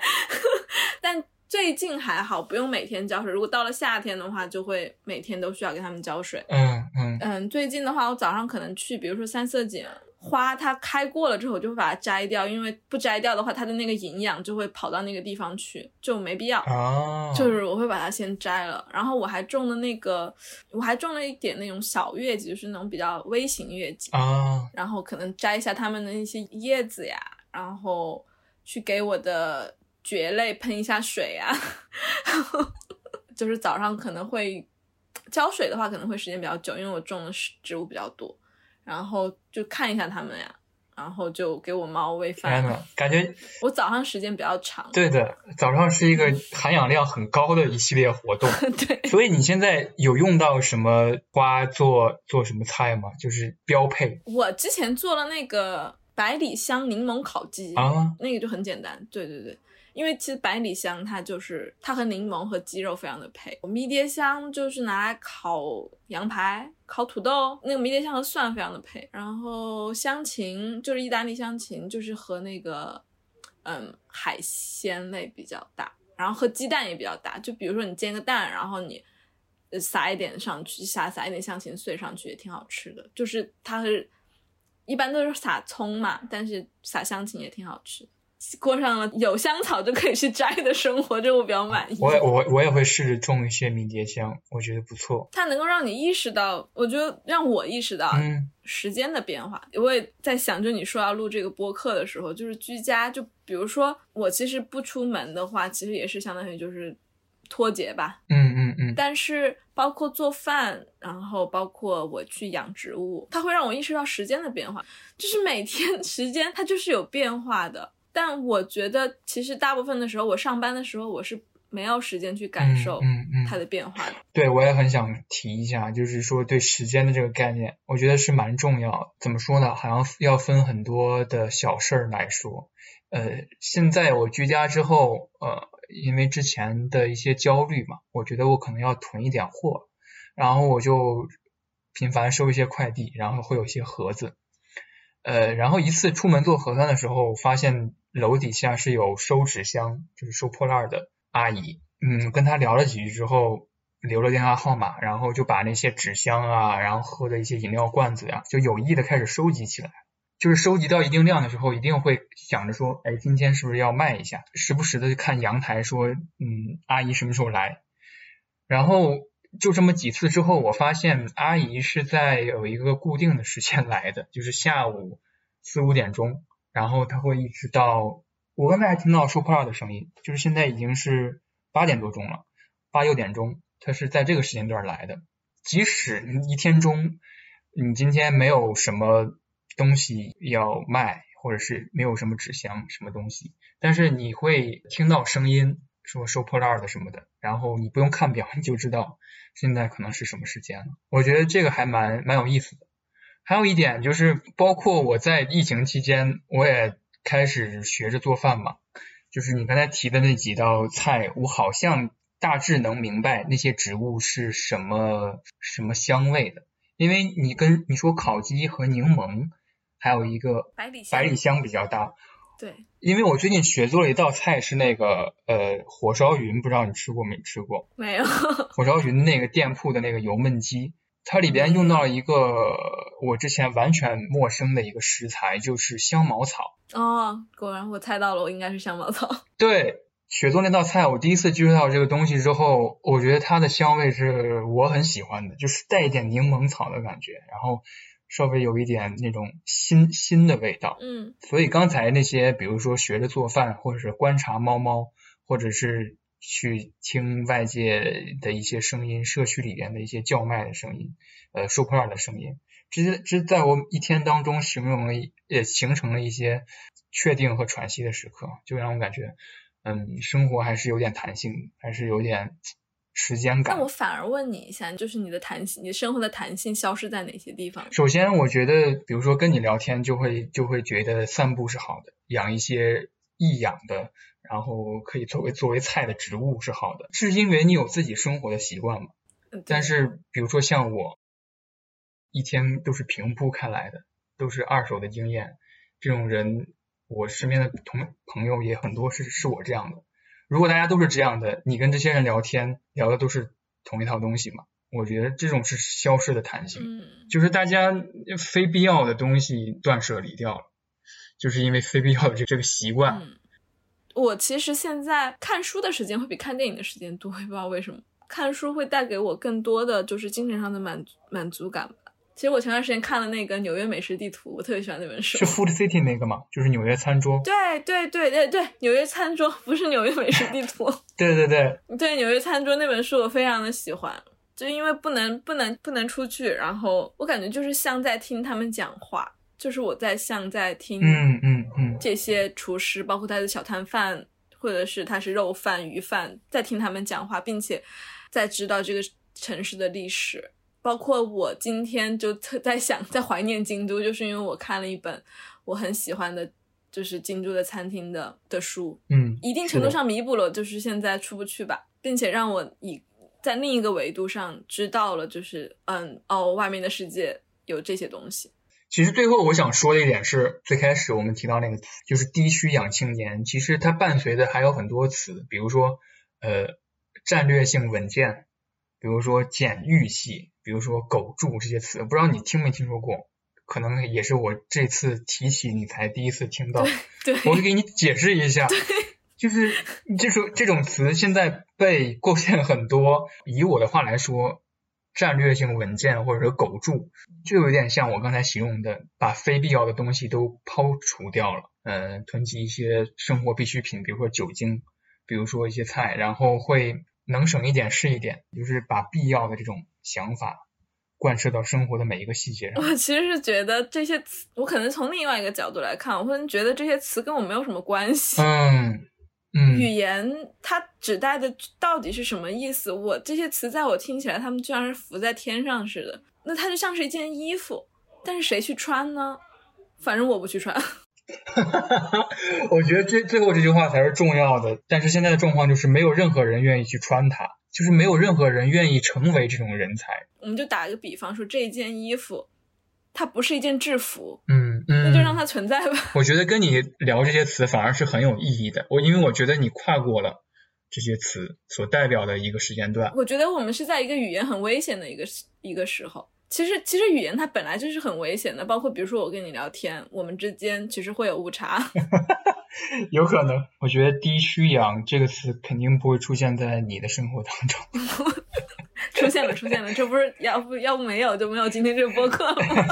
但最近还好，不用每天浇水。如果到了夏天的话，就会每天都需要给它们浇水。嗯嗯嗯，最近的话，我早上可能去，比如说三色堇花，它开过了之后，我就会把它摘掉，因为不摘掉的话，它的那个营养就会跑到那个地方去，就没必要。哦，就是我会把它先摘了，然后我还种的那个，我还种了一点那种小月季，就是那种比较微型月季，啊，然后可能摘一下它们的一些叶子呀，然后去给我的蕨类喷一下水呀，就是早上可能会浇水的话，可能会时间比较久，因为我种的是植物比较多，然后就看一下它们呀，然后就给我猫喂天饭。呐，感觉我早上时间比较长，对的，早上是一个含氧量很高的一系列活动。对，所以你现在有用到什么花做做什么菜吗？就是标配我之前做了那个百里香柠檬烤鸡，啊那个就很简单。对对对，因为其实百里香它就是它和柠檬和鸡肉非常的配。迷迭香就是拿来烤羊排、烤土豆，那个迷迭香和蒜非常的配。然后香芹就是意大利香芹，就是和那个嗯海鲜类比较搭，然后和鸡蛋也比较搭。就比如说你煎个蛋，然后你。撒一点上去，撒撒一点香芹碎上去也挺好吃的。就是它是一般都是撒葱嘛，但是撒香芹也挺好吃。过上了有香草就可以去摘的生活，这我比较满意。我也我我也会试着种一些迷迭香，我觉得不错。它能够让你意识到，我觉得让我意识到嗯时间的变化。我也在想，就你说要录这个播客的时候，就是居家，就比如说我其实不出门的话，其实也是相当于就是脱节吧。嗯嗯嗯，但是包括做饭，然后包括我去养植物，它会让我意识到时间的变化，就是每天 时间它就是有变化的。但我觉得其实大部分的时候，我上班的时候我是没有时间去感受嗯嗯嗯它的变化的。对，我也很想提一下，就是说对时间的这个概念，我觉得是蛮重要。怎么说呢？好像要分很多的小事儿来说。呃，现在我居家之后，呃，因为之前的一些焦虑嘛，我觉得我可能要囤一点货，然后我就频繁收一些快递，然后会有一些盒子。呃，然后一次出门做核酸的时候，发现楼底下是有收纸箱，就是收破烂的阿姨。嗯，跟她聊了几句之后，留了电话号码，然后就把那些纸箱啊，然后喝的一些饮料罐子呀、就有意的开始收集起来。就是收集到一定量的时候，一定会想着说，哎，今天是不是要卖一下？时不时的看阳台说，嗯，阿姨什么时候来？然后就这么几次之后，我发现阿姨是在有一个固定的时间来的，就是下午四五点钟，然后他会一直到我刚才还听到收破烂的声音，就是现在已经是八点多钟了，八九点钟，他是在这个时间段来的。即使你一天中你今天没有什么东西要卖，或者是没有什么纸箱什么东西，但是你会听到声音说收破烂的什么的，然后你不用看表你就知道现在可能是什么时间了。我觉得这个还蛮蛮有意思的。还有一点就是，包括我在疫情期间，我也开始学着做饭嘛。就是你刚才提的那几道菜，我好像大致能明白那些植物是什么什么香味的。因为你跟你说烤鸡和柠檬，还有一个百里香百里香比较搭。对，因为我最近学做了一道菜是那个呃火烧云，不知道你吃过没吃过？没有，火烧云那个店铺的那个油焖鸡，它里边用到了一个我之前完全陌生的一个食材，就是香茅草。哦，果然我猜到了，我应该是香茅草。对，雪做那道菜，我第一次接触到这个东西之后，我觉得它的香味是我很喜欢的，就是带一点柠檬草的感觉，然后稍微有一点那种新新的味道。嗯所以刚才那些，比如说学着做饭，或者是观察猫猫，或者是去听外界的一些声音，社区里边的一些叫卖的声音，呃，收破烂的声音，这些这在我一天当中形容了，也形成了一些确定和喘息的时刻，就让我感觉，嗯，生活还是有点弹性，还是有点时间感那我。反而问你一下，就是你的弹性，你生活的弹性消失在哪些地方？首先，我觉得，比如说跟你聊天，就会就会觉得散步是好的，养一些易养的，然后可以作为作为菜的植物是好的，是因为你有自己生活的习惯嘛。但是比如说像我，一天都是平铺开来的，都是二手的经验，这种人，我身边的同朋友也很多是是我这样的。如果大家都是这样的，你跟这些人聊天聊的都是同一套东西嘛？我觉得这种是消失的弹性，嗯，就是大家非必要的东西断舍离掉了，就是因为非必要的这这个习惯。嗯，我其实现在看书的时间会比看电影的时间多，也 不知道为什么。看书会带给我更多的就是精神上的满足满足感吧。其实我前段时间看了那个《纽约美食地图》，我特别喜欢那本书是。Food City 那个吗？就是纽约餐桌。对对对对对，纽约餐桌不是纽约美食地图。对 对对，对纽约餐桌那本书我非常的喜欢，就因为不能不能不能出去，然后我感觉就是像在听他们讲话，就是我在像在听嗯嗯嗯，这些厨师，包括他的小摊贩，或者是他是肉贩、鱼贩，在听他们讲话，并且在知道这个城市的历史。包括我今天就特在想，在怀念京都，就是因为我看了一本我很喜欢的，就是京都的餐厅的的书，嗯，一定程度上弥补了就是现在出不去吧，并且让我以在另一个维度上知道了，就是嗯哦，外面的世界有这些东西。其实最后我想说的一点是，最开始我们提到那个词，就是低需养青年，其实它伴随的还有很多词，比如说呃战略性稳健，比如说简育系，比如说苟住这些词，不知道你听没听说过？可能也是我这次提起你才第一次听到，对，我会给你解释一下。就是这种这种词现在被构建很多，以我的话来说，战略性稳健或者说苟住，就有点像我刚才形容的，把非必要的东西都抛除掉了，呃，囤积一些生活必需品，比如说酒精，比如说一些菜，然后会能省一点是一点，就是把必要的这种想法贯彻到生活的每一个细节上。我其实是觉得这些词，我可能从另外一个角度来看，我会觉得这些词跟我没有什么关系。嗯 语嗯，言它指代的到底是什么意思？我这些词在我听起来，它们就像是浮在天上似的。那它就像是一件衣服，但是谁去穿呢？反正我不去穿。我觉得最最后这句话才是重要的。但是现在的状况就是没有任何人愿意去穿它，就是没有任何人愿意成为这种人才。我们就打一个比方说，这一件衣服，它不是一件制服，嗯嗯，那就让它存在吧。我觉得跟你聊这些词反而是很有意义的。我因为我觉得你跨过了这些词所代表的一个时间段。我觉得我们是在一个语言很危险的一个时一个时候。其实，其实语言它本来就是很危险的，包括比如说我跟你聊天，我们之间其实会有误差。有可能，我觉得低虚氧这个词肯定不会出现在你的生活当中。出现了，出现了，这不是要不要不没有就没有今天这个播客了吗？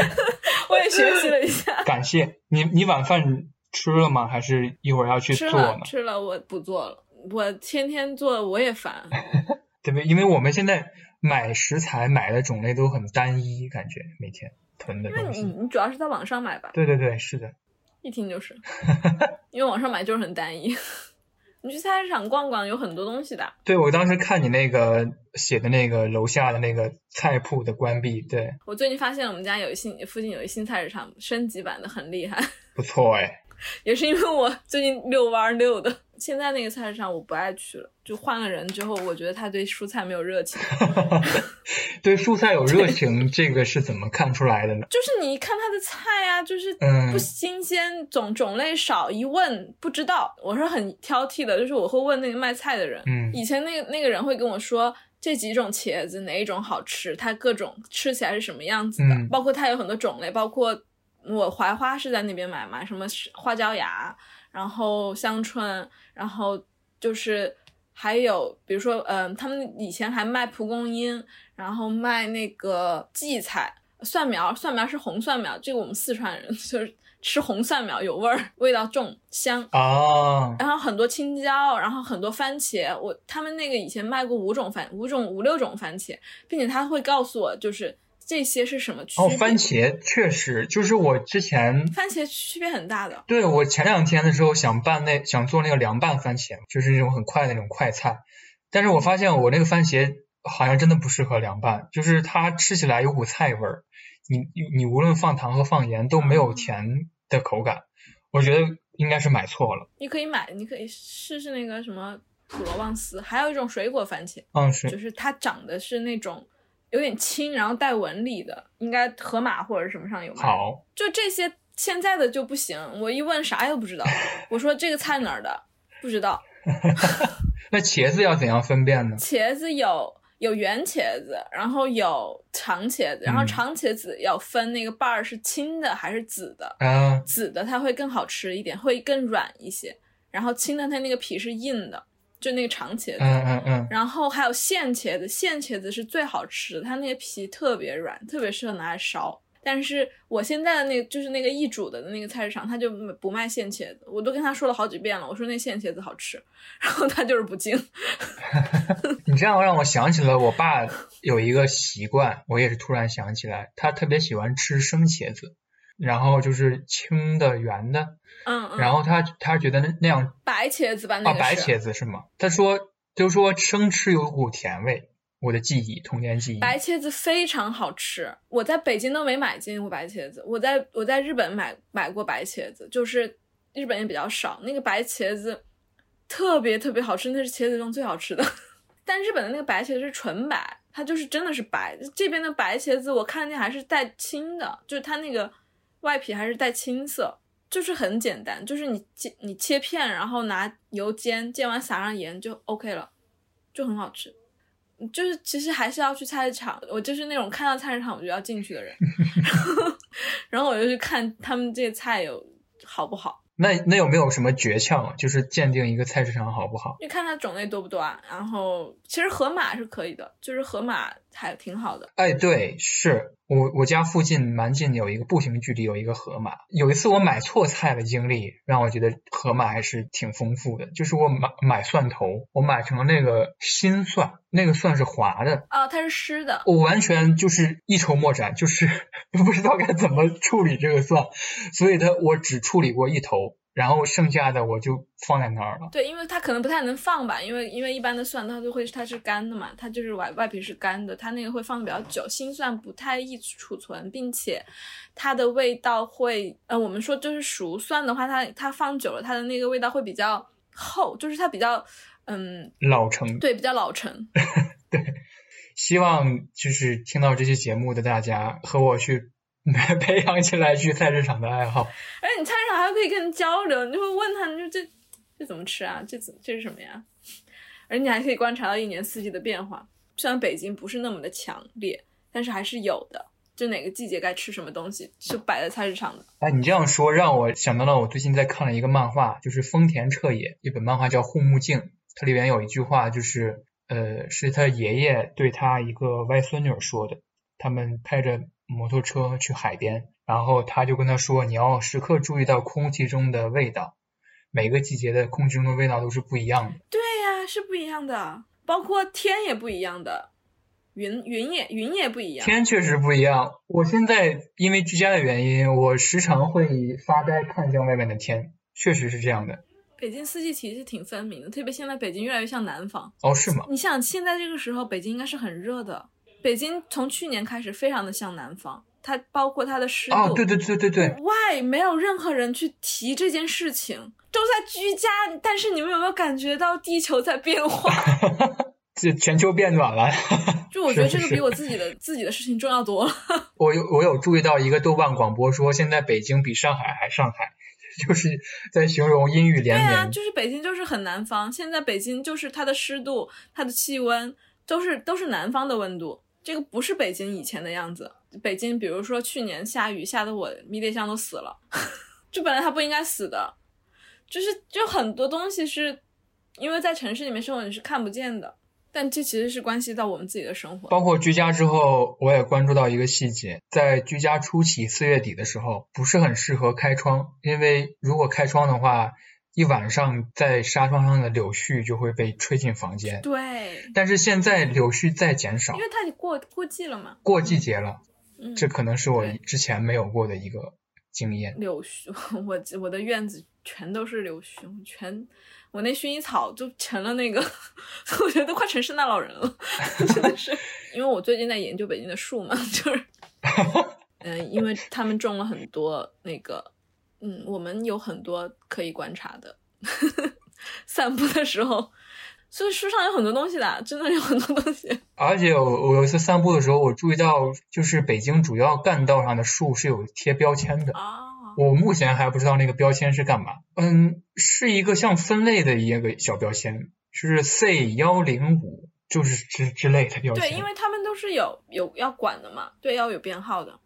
我也学习了一下，感谢你，你晚饭吃了吗？还是一会儿要去做呢？了吃了，我不做了，我天天做我也烦。对不对？因为我们现在买食材买的种类都很单一，感觉每天囤的因为你东西。你主要是在网上买吧，对对对，是的。一听就是，因为网上买就是很单一。你去菜市场逛逛，有很多东西的。对，我当时看你那个写的那个楼下的那个菜铺的关闭，对，我最近发现我们家有一新附近有一新菜市场，升级版的很厉害，不错哎。也是因为我最近遛弯儿遛的。现在那个菜市场我不爱去了，就换了人之后，我觉得他对蔬菜没有热情。对蔬菜有热情，这个是怎么看出来的呢？就是你一看他的菜啊，就是嗯不新鲜，种种类少，一问不知道。我是很挑剔的，就是我会问那个卖菜的人。嗯以前那个那个人会跟我说这几种茄子哪一种好吃，它各种吃起来是什么样子的，嗯包括它有很多种类，包括我槐花是在那边买嘛，什么花椒芽，然后香椿，然后就是还有比如说，嗯、他们以前还卖蒲公英，然后卖那个荠菜、蒜苗，蒜苗是红蒜苗，这个我们四川人 就是吃红蒜苗有味儿，味道重香。啊，然后很多青椒，然后很多番茄，我他们那个以前卖过五种番五种五六种番茄，并且他会告诉我就是这些是什么区哦。，番茄确实就是我之前番茄区别很大的，对我前两天的时候想拌那想做那个凉拌番茄，就是那种很快的那种快菜，但是我发现我那个番茄好像真的不适合凉拌，就是它吃起来有股菜味儿，你你你无论放糖和放盐都没有甜的口感，我觉得应该是买错了。你可以买，你可以试试那个什么普罗旺斯，还有一种水果番茄，嗯，是就是它长的是那种有点青，然后带纹理的，应该盒马或者什么上有卖。好，就这些现在的就不行，我一问啥也不知道。我说这个菜哪儿的，不知道。那茄子要怎样分辨呢？茄子有有圆茄子，然后有长茄子，然后嗯长茄子要分那个瓣儿是青的还是紫的，啊，紫的它会更好吃一点，会更软一些，然后青的它那个皮是硬的，就那个长茄子。嗯嗯嗯，然后还有线茄子，线茄子是最好吃的，它那个皮特别软，特别适合拿来烧。但是我现在的那个就是那个易主的那个菜市场，他就不卖线茄子，我都跟他说了好几遍了，我说那线茄子好吃，然后他就是不进。你这样让我想起了我爸有一个习惯，我也是突然想起来，他特别喜欢吃生茄子，然后就是青的、圆的，嗯嗯。然后他他觉得那那样白茄子吧，那啊，白茄子是吗？他说就说生吃有股甜味，我的记忆，童年记忆。白茄子非常好吃，我在北京都没买进过白茄子，我在我在日本买买过白茄子，就是日本也比较少，那个白茄子特别特别好吃，那是茄子中最好吃的。但日本的那个白茄子是纯白，它就是真的是白。这边的白茄子我看见还是带青的，就是它那个外皮还是带青色，就是很简单，就是你切你切片，然后拿油煎，煎完撒上盐就 OK 了，就很好吃。就是其实还是要去菜市场，我就是那种看到菜市场我就要进去的人，然后然后我就去看他们这些菜有好不好，那那有没有什么诀窍啊？就是鉴定一个菜市场好不好？就看它种类多不多啊。然后其实河马是可以的，就是河马还挺好的。哎，对，是我我家附近蛮近有一个步行距离有一个盒马。有一次我买错菜的经历让我觉得盒马还是挺丰富的。就是我买买蒜头，我买成那个新蒜，那个蒜是滑的，哦，它是湿的，我完全就是一筹莫展，就是 不知道该怎么处理这个蒜，所以它我只处理过一头，然后剩下的我就放在那儿了。对，因为它可能不太能放吧，因为因为一般的蒜它都会它是干的嘛，它就是外外皮是干的，它那个会放的比较久。新蒜不太易储存，并且它的味道会，呃，我们说就是熟蒜的话，它它放久了，它的那个味道会比较厚，就是它比较，嗯，老成，对，比较老成。对希望就是听到这期节目的大家和我去 培养起来去菜市场的爱好。而 且你菜市场还可以跟人交流，你就会问他，你说这这怎么吃啊？这怎这是什么呀？而且你还可以观察到一年四季的变化。虽然北京不是那么的强烈，但是还是有的。就哪个季节该吃什么东西，是摆在菜市场的。哎，你这样说让我想到了我最近在看了一个漫画，就是丰田彻也一本漫画叫《护目镜》，它里面有一句话就是，呃，是他爷爷对他一个外孙女儿说的。他们拍着摩托车去海边，然后他就跟他说，你要时刻注意到空气中的味道，每个季节的空气中的味道都是不一样的。对呀、是不一样的，包括天也不一样的，云云也云也不一样。天确实不一样。我现在因为居家的原因，我时常会发呆看向外面的天，确实是这样的。北京四季其实挺分明的，特别现在北京越来越像南方。哦，是吗？你想，现在这个时候北京应该是很热的。北京从去年开始非常的像南方，它包括它的湿度，哦，对对对对对，外没有任何人去提这件事情，都在居家。但是你们有没有感觉到地球在变化？这全球变暖了。就我觉得这个比我自己的自己的事情重要多了。我有我有注意到一个豆瓣广播说，现在北京比上海还上海，就是在形容阴雨对连啊，绵。就是北京就是很南方，现在北京就是它的湿度、它的气温都是都是南方的温度，这个不是北京以前的样子。北京比如说去年下雨下的我迷迭香都死了，就本来它不应该死的，就是就很多东西是因为在城市里面生活你是看不见的，但这其实是关系到我们自己的生活。包括居家之后，我也关注到一个细节，在居家初期四月底的时候，不是很适合开窗，因为如果开窗的话，一晚上在纱窗上的柳絮就会被吹进房间。对，但是现在柳絮在减少因，为它已经过过季了嘛。过季节了，嗯，这可能是我之前没有过的一个经验。柳絮，我我的院子全都是柳絮，全我那薰衣草就成了那个，我觉得都快成圣诞老人了，真的是。因为我最近在研究北京的树嘛，就是，嗯、因为他们种了很多那个，嗯，我们有很多可以观察的。散步的时候，所以书上有很多东西的，真的有很多东西。而且我我有一次散步的时候，我注意到就是北京主要干道上的树是有贴标签的。啊，我目前还不知道那个标签是干嘛。嗯，是一个像分类的一个小标签，是 C 幺零五，就是之之类的标签。对，因为他们都是有有要管的嘛，对，要有编号的，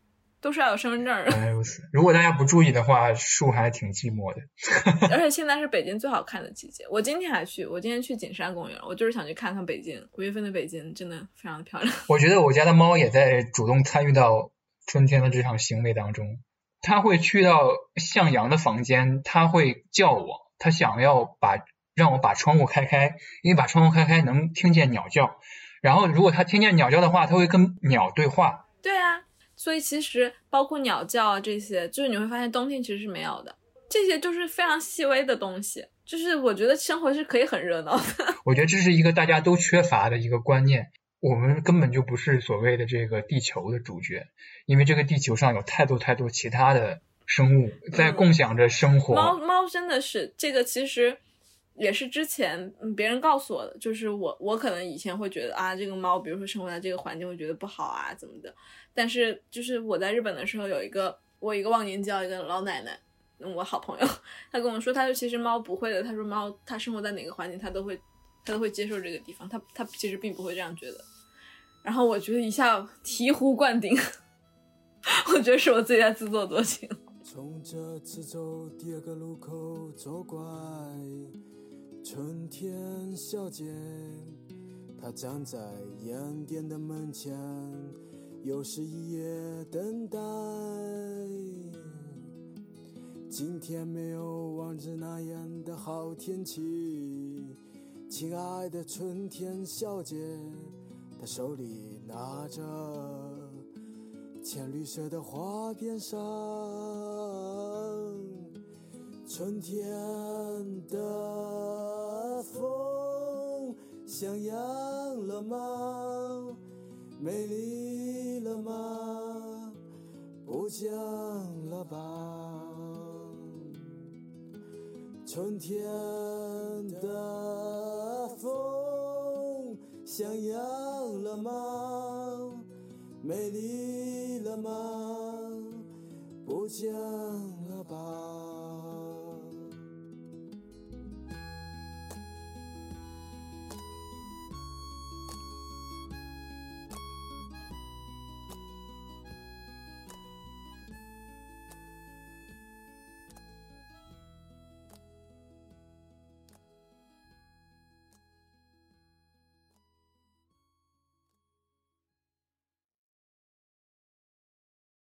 都是要有身份证的。原来如此。如果大家不注意的话，树还挺寂寞的。而且现在是北京最好看的季节，我今天还去，我今天去景山公园，我就是想去看看北京。五月份的北京真的非常的漂亮。我觉得我家的猫也在主动参与到春天的这场行为当中。它会去到向阳的房间，它会叫我，它想要把让我把窗户开开，因为把窗户开开能听见鸟叫。然后如果它听见鸟叫的话，它会跟鸟对话。对啊，所以其实包括鸟叫啊这些，就是你会发现冬天其实是没有的，这些就是非常细微的东西。就是我觉得生活是可以很热闹的。我觉得这是一个大家都缺乏的一个观念。我们根本就不是所谓的这个地球的主角，因为这个地球上有太多太多其他的生物在共享着生活。猫猫真的是这个，其实也是之前别人告诉我的，就是我我可能以前会觉得啊，这个猫比如说生活在这个环境会觉得不好啊怎么的，但是就是我在日本的时候有一个我一个忘年交一个老奶奶，我好朋友，她跟我说，她说其实猫不会的，她说猫它生活在哪个环境它都会它都会接受这个地方，它它其实并不会这样觉得。然后我觉得一下醍醐灌顶，我觉得是我自己在自作多情。从这次走第二个路口左拐，春天小姐，她站在烟店的门前，又是一夜等待。今天没有往日那样的好天气，亲爱的春天小姐。她手里拿着浅绿色的花边上，春天的风像样了吗？美丽了吗？不讲了吧。春天的风像样了吗？美丽了吗？不讲